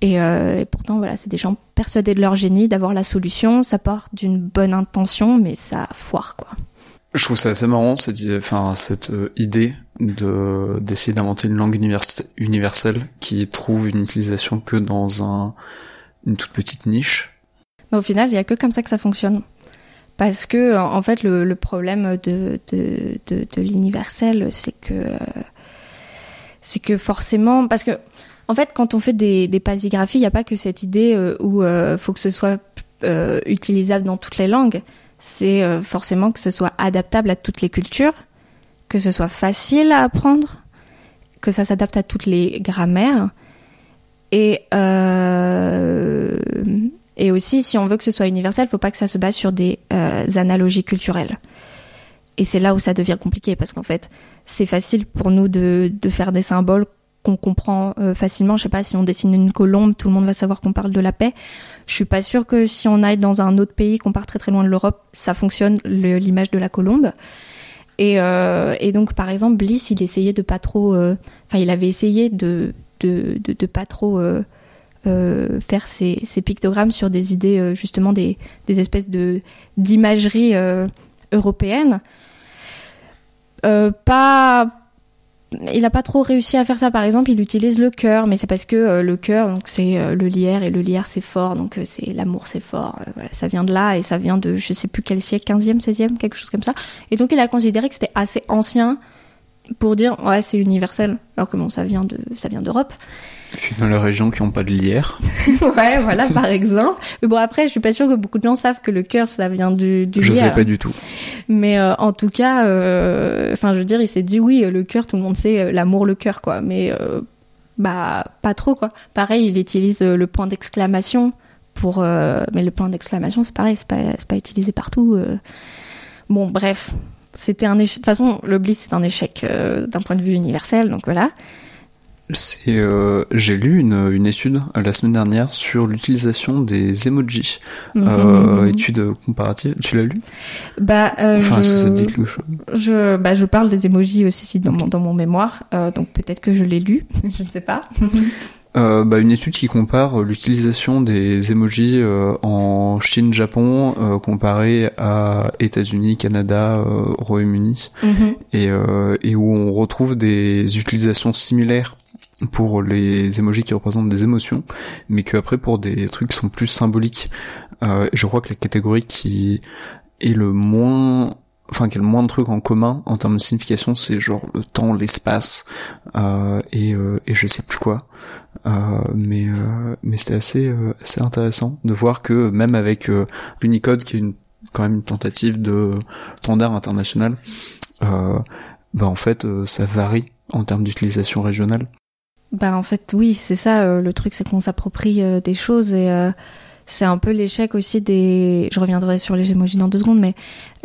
Et, pourtant, voilà, c'est des gens persuadés de leur génie, d'avoir la solution. Ça part d'une bonne intention, mais ça foire quoi. Je trouve ça assez marrant cette, idée de d'essayer d'inventer une langue universelle qui trouve une utilisation que dans un une toute petite niche mais au final, il n'y a que comme ça que ça fonctionne. Parce que, en fait, le, problème de, l'universel, c'est que, c'est que forcément, parce que, en fait, quand on fait des, des pasigraphies, il n'y a pas que cette idée euh, où euh, faut que ce soit euh, utilisable dans toutes les langues. C'est euh, forcément que ce soit adaptable à toutes les cultures, que ce soit facile à apprendre, que ça s'adapte à toutes les grammaires. Et et aussi, si on veut que ce soit universel, il faut pas que ça se base sur des euh, analogies culturelles. Et c'est là où ça devient compliqué parce qu'en fait, c'est facile pour nous de, de faire des symboles qu'on comprend euh, facilement. Je sais pas si on dessine une colombe, tout le monde va savoir qu'on parle de la paix. Je suis pas sûre que si on aille dans un autre pays, qu'on part très très loin de l'Europe, ça fonctionne l'image de la colombe. Et, euh, et, donc par exemple, Bliss, il essayait de pas trop, enfin il avait essayé de de, de, pas trop euh, faire ces, pictogrammes sur des idées euh, justement des, espèces de d'imagerie euh, européenne. pas il n'a pas trop réussi à faire ça. Par exemple, il utilise le cœur, mais c'est parce que le cœur, donc c'est le lierre et le lierre c'est fort, donc c'est l'amour c'est fort. ça vient de là et ça vient de je sais plus quel siècle, 15e, 16e, quelque chose comme ça. Et donc il a considéré que c'était assez ancien pour dire ouais c'est universel, alors que ça vient de ça vient d'Europe. Puis dans les régions qui n'ont pas de lierre. ouais, voilà, par exemple. Mais bon, après, je suis pas sûre que beaucoup de gens savent que le cœur, ça vient du, du Je lierre. sais pas du tout. Mais euh, en tout cas, euh, enfin, je veux dire, il s'est dit oui, le cœur, tout le monde sait euh, l'amour, le cœur, quoi. Mais euh, bah, pas trop, quoi. Pareil, il utilise le point d'exclamation pour, mais le point d'exclamation, c'est pareil, c'est pas, pas utilisé partout. Bon, bref, c'était un échec. De toute façon, le bliss, c'est un échec d'un point de vue universel, donc voilà. C'est, euh, j'ai lu une, une étude euh, la semaine dernière sur l'utilisation des emojis. Euh, Mhm. étude comparative. Tu l'as lu? Bah, euh, Enfin, est-ce que ça te je... dit quelque chose? Je, bah, je parle des emojis aussi si, dans, mon, dans mon mémoire, euh, donc peut-être que je l'ai lu, je ne sais pas. Euh, bah, une étude qui compare euh, l'utilisation des emojis euh, en Chine, Japon, euh, comparé à États-Unis, Canada, euh, Royaume-Uni, et, euh, et où on retrouve des utilisations similaires pour les emojis qui représentent des émotions, mais que après pour des trucs qui sont plus symboliques. Euh, je crois que la catégorie qui est le moins enfin qui a le moins de trucs en commun en termes de signification c'est genre le temps l'espace euh, et euh, et je sais plus quoi euh, mais euh, mais c'était assez euh, assez intéressant de voir que même avec euh, l'Unicode qui est une quand même une tentative de standard international euh, bah en fait euh, ça varie en termes d'utilisation régionale Bah en fait oui, c'est ça euh, le truc, c'est qu'on s'approprie euh, des choses et euh, c'est un peu l'échec aussi des. Je reviendrai sur les emojis dans deux secondes, mais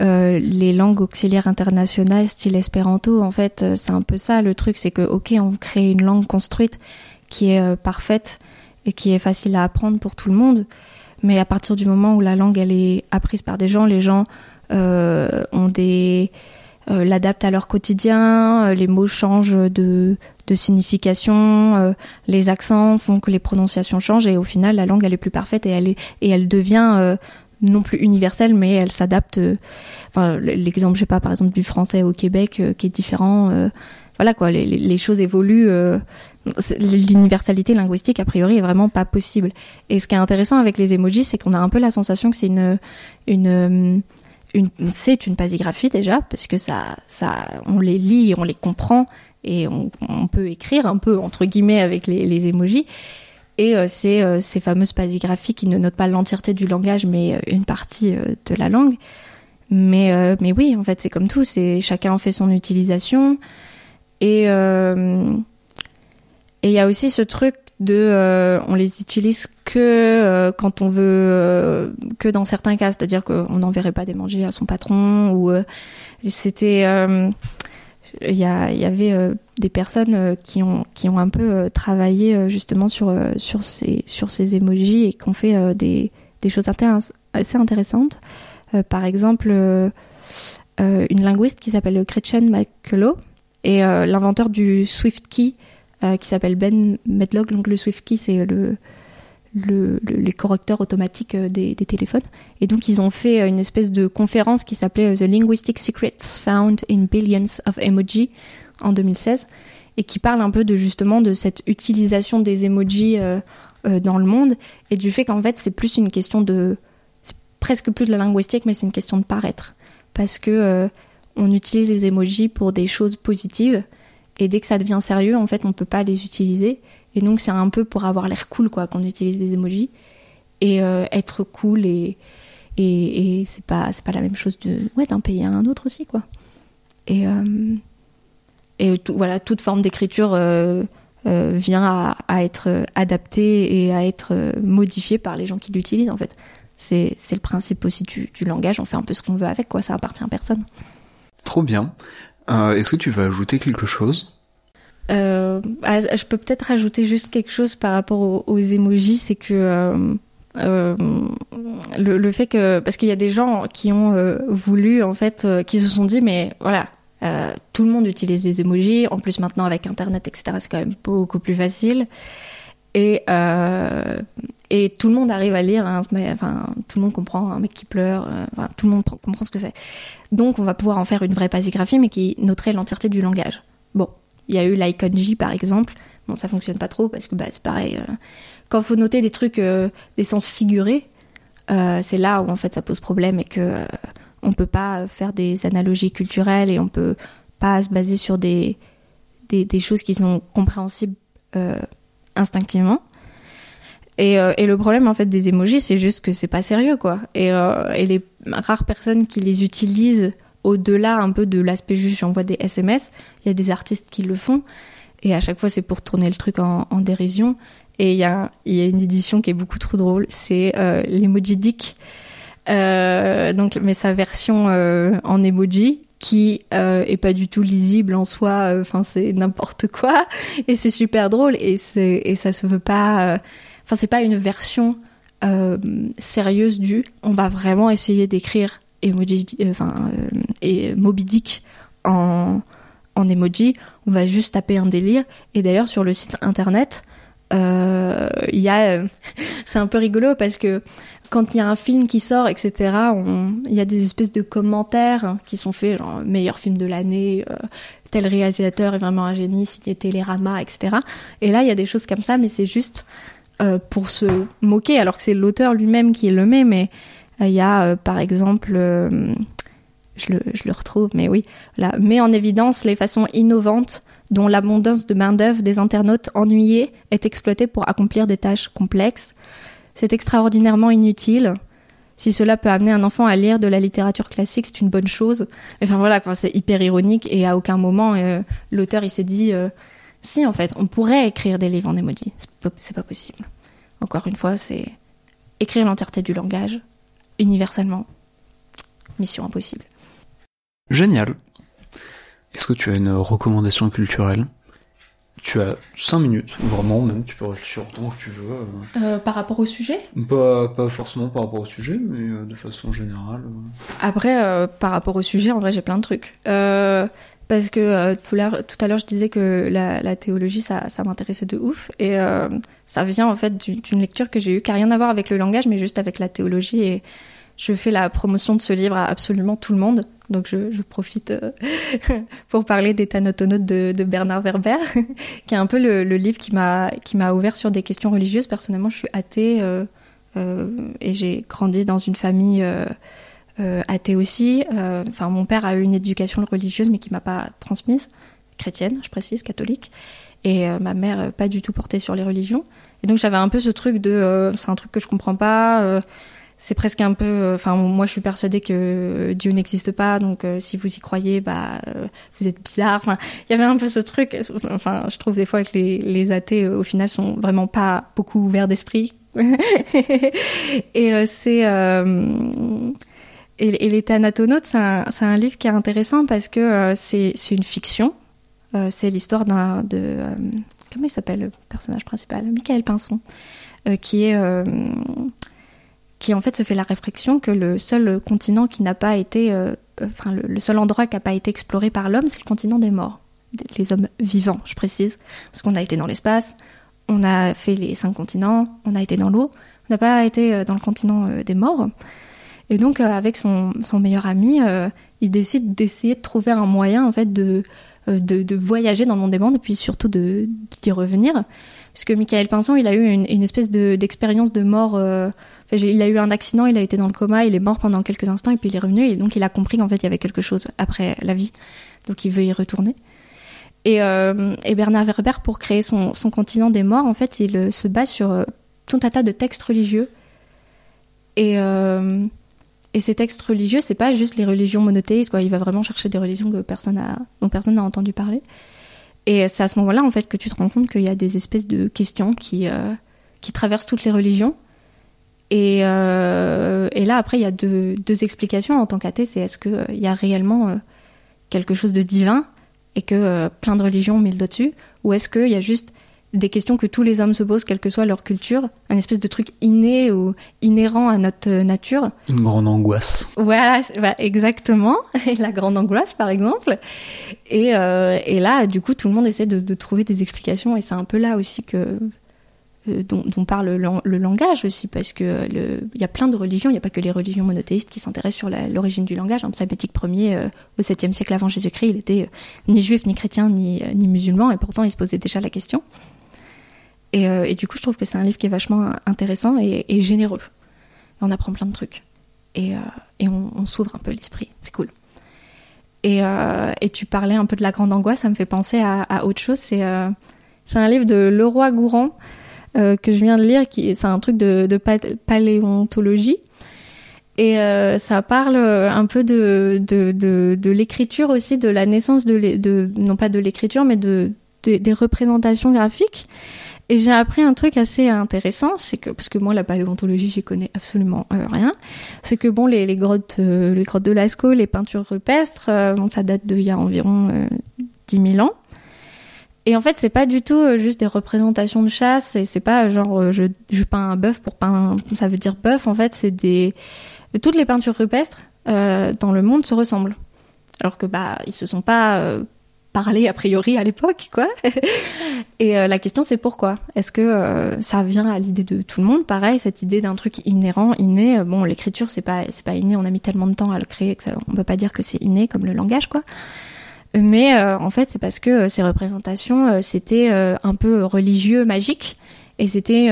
euh, les langues auxiliaires internationales, style espéranto, en fait, euh, c'est un peu ça le truc, c'est que ok, on crée une langue construite qui est euh, parfaite et qui est facile à apprendre pour tout le monde, mais à partir du moment où la langue elle est apprise par des gens, les gens ont des l'adaptent à leur quotidien, les mots changent de, de signification, euh, les accents font que les prononciations changent et au final la langue elle est plus parfaite et elle et elle devient euh, non plus universelle mais elle s'adapte. euh, Enfin l'exemple je sais pas par exemple du français au Québec qui est différent. voilà quoi, les, choses évoluent. L'universalité linguistique a priori est vraiment pas possible. Et ce qui est intéressant avec les emojis, c'est qu'on a un peu la sensation que c'est une une, c'est une pasigraphie déjà parce que ça, ça, on les lit, on les comprend et on, peut écrire un peu entre guillemets avec les, les emojis. Et euh, c'est euh, ces fameuses pasigraphies qui ne notent pas l'entièreté du langage, mais euh, une partie de la langue. Mais, mais oui, en fait, c'est comme tout. C'est chacun en fait son utilisation. Et et il y a aussi ce truc de, on les utilise que quand on veut, que dans certains cas, c'est-à-dire qu'on n'enverrait pas des manger à son patron ou c'était, il y, avait euh, des personnes euh, qui ont qui ont un peu euh, travaillé justement sur sur ces sur ces emojis et qui ont fait des des choses assez intéressantes. Par exemple, une linguiste qui s'appelle Gretchen McCullough et l'inventeur du Swift Key euh, qui s'appelle Ben Medlock. Donc le Swift Key, c'est le, le, le- les correcteurs automatiques euh, des, téléphones. Et donc ils ont fait euh, une espèce de conférence qui s'appelait euh, The Linguistic Secrets Found in Billions of Emoji en 2016 et qui parle un peu de justement de cette utilisation des emojis dans le monde et du fait qu'en fait c'est plus une question de c'est presque plus de la linguistique mais c'est une question de paraître parce que on utilise les emojis pour des choses positives et dès que ça devient sérieux en fait on peut pas les utiliser et donc c'est un peu pour avoir l'air cool quoi qu'on utilise les emojis. Et euh, être cool et et, et c'est pas pas la même chose de ouais d'un pays à un autre aussi quoi. Et euh, et voilà toute forme d'écriture euh, vient à, être adaptée et à être modifiée par les gens qui l'utilisent en fait. C'est le principe aussi du, langage. On fait un peu ce qu'on veut avec quoi. Ça appartient à personne. Trop bien. Est-ce que tu vas ajouter quelque chose? Euh, ah, je peux peut-être rajouter juste quelque chose par rapport aux, emojis, c'est que euh, euh, le, fait que parce qu'il y a des gens qui ont voulu en fait, qui se sont dit mais voilà. tout le monde utilise les emojis. En plus, maintenant avec Internet, etc., c'est quand même beaucoup plus facile. Et, et tout le monde arrive à lire. hein, enfin, tout le monde comprend un mec qui pleure. tout le monde pr- comprend ce que c'est. Donc, on va pouvoir en faire une vraie pasigraphie, mais qui noterait l'entièreté du langage. Bon, il y a eu l'iconji par exemple. Bon, ça fonctionne pas trop parce que bah, c'est pareil. euh, quand faut noter des trucs, euh, des sens figurés, euh, c'est là où en fait ça pose problème et que euh, on peut pas faire des analogies culturelles et on peut pas se baser sur des des, des choses qui sont compréhensibles instinctivement. Et, et, le problème en fait des emojis, c'est juste que c'est pas sérieux quoi. Et, et, les rares personnes qui les utilisent au-delà un peu de l'aspect juste j'envoie des SMS, il y a des artistes qui le font. Et à chaque fois, c'est pour tourner le truc en, dérision. Et il y, a, une édition qui est beaucoup trop drôle, c'est euh, l'emoji Dick. Euh, donc, mais sa version euh, en emoji qui euh, est pas du tout lisible en soi. Enfin, c'est n'importe quoi et c'est super drôle et et ça se veut pas. Enfin, c'est pas une version sérieuse du. On va vraiment essayer d'écrire emoji, enfin et Moby Dick en en emoji, on va juste taper un délire. Et d'ailleurs, sur le site internet, euh, y a, euh, c'est un peu rigolo parce que quand il y a un film qui sort, etc., il y a des espèces de commentaires qui sont faits, genre meilleur film de l'année, euh, tel réalisateur est vraiment un génie, signé Télérama, etc. Et là, il y a des choses comme ça, mais c'est juste pour se moquer, alors que c'est l'auteur lui-même qui le met. Mais il y a, par exemple, je le, retrouve, mais oui, met en évidence les façons innovantes dont l'abondance de main-d'œuvre des internautes ennuyés est exploitée pour accomplir des tâches complexes. C'est extraordinairement inutile. Si cela peut amener un enfant à lire de la littérature classique, c'est une bonne chose. Enfin voilà, c'est hyper ironique et à aucun moment euh, l'auteur il s'est dit euh, si en fait on pourrait écrire des livres en emoji, c'est pas possible. Encore une fois, c'est écrire l'entièreté du langage universellement. Mission impossible. Génial. Est-ce que tu as une recommandation culturelle? Tu as 5 minutes, vraiment, même tu peux réfléchir autant que tu veux. Euh, par rapport au sujet? Pas, pas forcément par rapport au sujet, mais euh, de façon générale. Euh. Après, par rapport au sujet, en vrai, j'ai plein de trucs. Parce que tout, à l'heure, je disais que la, théologie, ça, ça m'intéressait de ouf. Et ça vient en fait d'une lecture que j'ai eue, qui n'a rien à voir avec le langage, mais juste avec la théologie. Et je fais la promotion de ce livre à absolument tout le monde. Donc je, profite euh, pour parler des Thanatonautes de, de Bernard Werber, qui est un peu le, livre qui m'a ouvert sur des questions religieuses. Personnellement, je suis athée euh, euh, et j'ai grandi dans une famille athée aussi. Enfin, mon père a eu une éducation religieuse, mais qui m'a pas transmise, chrétienne, je précise, catholique, et ma mère pas du tout portée sur les religions. Et donc j'avais un peu ce truc de c'est un truc que je comprends pas c'est presque un peu euh, enfin moi je suis persuadée que Dieu n'existe pas. Donc euh, si vous y croyez bah euh, vous êtes bizarre. Enfin il y avait un peu ce truc. Enfin je trouve des fois que les, les athées au final sont vraiment pas beaucoup ouverts d'esprit. Et c'est et, et, les Thanatonautes c'est un, livre qui est intéressant parce que c'est c'est une fiction. C'est l'histoire d'un de comment il s'appelle le personnage principal? Michael Pinson. Qui est qui en fait se fait la réflexion que le seul continent qui n'a pas été, euh, enfin le, seul endroit qui n'a pas été exploré par l'homme, c'est le continent des morts, les hommes vivants, je précise, parce qu'on a été dans l'espace, on a fait les cinq continents, on a été dans l'eau, on n'a pas été euh, dans le continent euh, des morts. Et donc avec son, son meilleur ami, il décide d'essayer de trouver un moyen en fait de, de, de, voyager dans le monde des morts et puis surtout d'y revenir. Parce que Michael Pinson, il a eu une, une espèce d'expérience de, mort il a eu un accident, il a été dans le coma, il est mort pendant quelques instants et puis il est revenu et donc il a compris qu'en fait il y avait quelque chose après la vie. Donc il veut y retourner. Et, euh, Bernard Werber, pour créer son, continent des morts, en fait, il euh, se base sur euh, tout un tas de textes religieux. Et, et ces textes religieux, c'est pas juste les religions monothéistes, quoi. Il va vraiment chercher des religions que personne dont personne n'a entendu parler. Et c'est à ce moment-là, en fait, que tu te rends compte qu'il y a des espèces de questions qui, qui traversent toutes les religions et, euh, et, là, après, il y a deux, explications en tant qu'athée. C'est est-ce qu'il euh, y a réellement euh, quelque chose de divin et que plein de religions ont mis le doigt dessus? Ou est-ce qu'il y a juste des questions que tous les hommes se posent, quelle que soit leur culture, un espèce de truc inné ou inhérent à notre nature Une grande angoisse. Voilà, bah, exactement. la grande angoisse, par exemple. Et, et, là, du coup, tout le monde essaie de, de trouver des explications. Et c'est un peu là aussi que euh, dont, parle le, langage aussi, parce que il y a plein de religions, il n'y a pas que les religions monothéistes qui s'intéressent sur l'origine du langage. Un psalmétique premier, euh, au 7e siècle avant Jésus-Christ, il était euh, ni juif, ni chrétien, ni, ni musulman, et pourtant il se posait déjà la question. Et, du coup, je trouve que c'est un livre qui est vachement intéressant et, généreux. on apprend plein de trucs. Et, on, s'ouvre un peu l'esprit. C'est cool. Et, tu parlais un peu de la grande angoisse, ça me fait penser à, autre chose. C'est un livre de Leroy Gourand que je viens de lire, c'est un truc de, paléontologie. Et euh, ça parle un peu de, l'écriture aussi, de la naissance de, non pas de l'écriture, mais de, des représentations graphiques. Et j'ai appris un truc assez intéressant, c'est que parce que moi la paléontologie j'y connais absolument euh, rien, c'est que bon les, grottes euh, les grottes de Lascaux, les peintures rupestres, bon ça date d'il y a environ 10 000 ans. Et en fait, c'est pas du tout juste des représentations de chasse, et c'est pas genre je, je peins un bœuf pour peindre, ça veut dire bœuf. En fait, c'est des toutes les peintures rupestres euh, dans le monde se ressemblent. Alors que bah ils se sont pas euh, parlé a priori à l'époque, quoi. Et euh, la question c'est pourquoi? Est-ce que ça vient à l'idée de tout le monde? Pareil, cette idée d'un truc inhérent, inné. Bon, l'écriture c'est pas c'est pas inné. On a mis tellement de temps à le créer que ça, on peut pas dire que c'est inné comme le langage, quoi. Mais en fait, c'est parce que ces représentations, c'était un peu religieux, magique, et c'était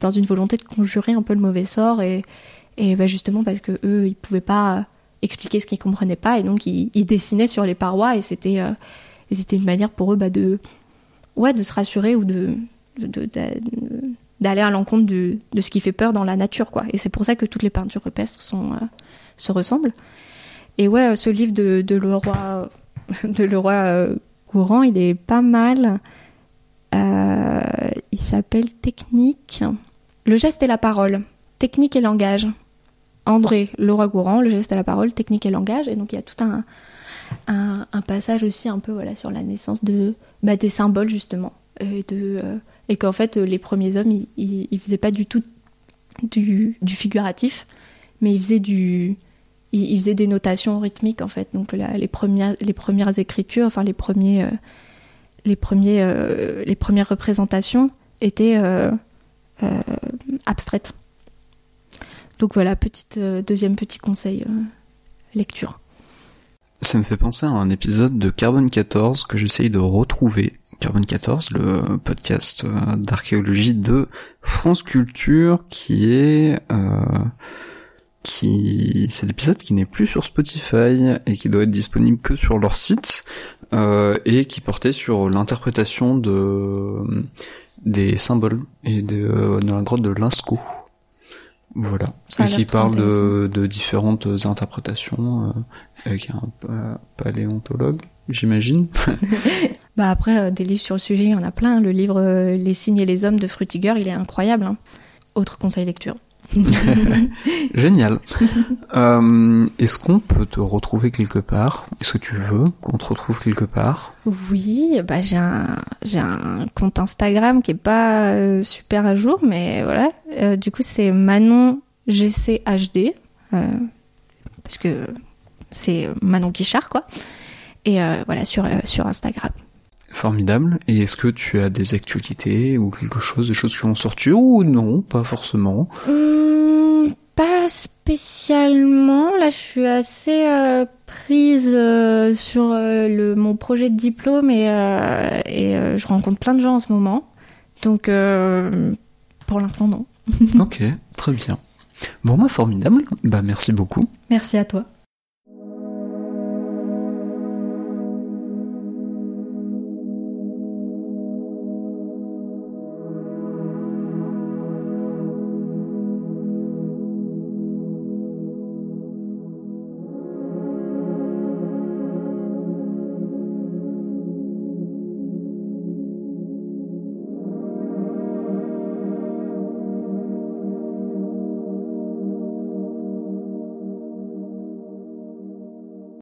dans une volonté de conjurer un peu le mauvais sort et, et bah justement parce que eux, ils pouvaient pas expliquer ce qu'ils comprenaient pas et donc ils, dessinaient sur les parois et c'était euh, c'était une manière pour eux bah, de ouais de se rassurer ou de, d'aller à l'encontre de, de, ce qui fait peur dans la nature quoi. Et c'est pour ça que toutes les peintures rupestres sont euh, se ressemblent. Et ouais, ce livre de, de le roi de le roi euh, il est pas mal. il s'appelle Technique. Le geste et la parole. Technique et langage. André Leroy-Gourand, le geste à la parole, technique et langage. Et donc il y a tout un, un, passage aussi un peu voilà, sur la naissance de, bah, des symboles justement. Et, de, euh, et qu'en fait les premiers hommes, ils, ils, faisaient pas du tout du, figuratif, mais ils faisaient du... Ils, faisaient des notations rythmiques en fait. Donc les, premières, les premières écritures, enfin les premiers... Euh, les, premiers, euh, les premières représentations étaient abstraites. Donc voilà, petite, euh, deuxième petit conseil, euh, lecture. Ça me fait penser à un épisode de Carbone 14 que j'essaye de retrouver. Carbone 14, le podcast euh, d'archéologie de France Culture qui est... qui c'est l'épisode qui n'est plus sur Spotify et qui doit être disponible que sur leur site et qui portait sur l'interprétation de des symboles et de, de la grotte de Lascaux. Voilà. et qui parle de, de, différentes interprétations euh, avec un paléontologue, j'imagine. bah après, euh, des livres sur le sujet, il y en a plein. Le livre euh, Les signes et les hommes de Frutiger, il est incroyable. Hein. Autre conseil lecture. Génial. Euh, Est-ce qu'on peut te retrouver quelque part? Est-ce que tu veux qu'on te retrouve quelque part? Oui, bah j'ai un un compte Instagram qui est pas euh, super à jour, mais voilà. Euh, du coup, c'est Manon GCHD parce que c'est Manon Guichard quoi. Et voilà sur sur Instagram. Formidable. Et est-ce que tu as des actualités ou quelque chose, des choses qui ont sorti ou non, pas forcément? Hum, Pas spécialement. Là, je suis assez euh, prise euh, sur euh, le, mon projet de diplôme et, et je rencontre plein de gens en ce moment. Donc, pour l'instant, non. ok, très bien. Bon, bah, formidable. Bah, merci beaucoup. Merci à toi.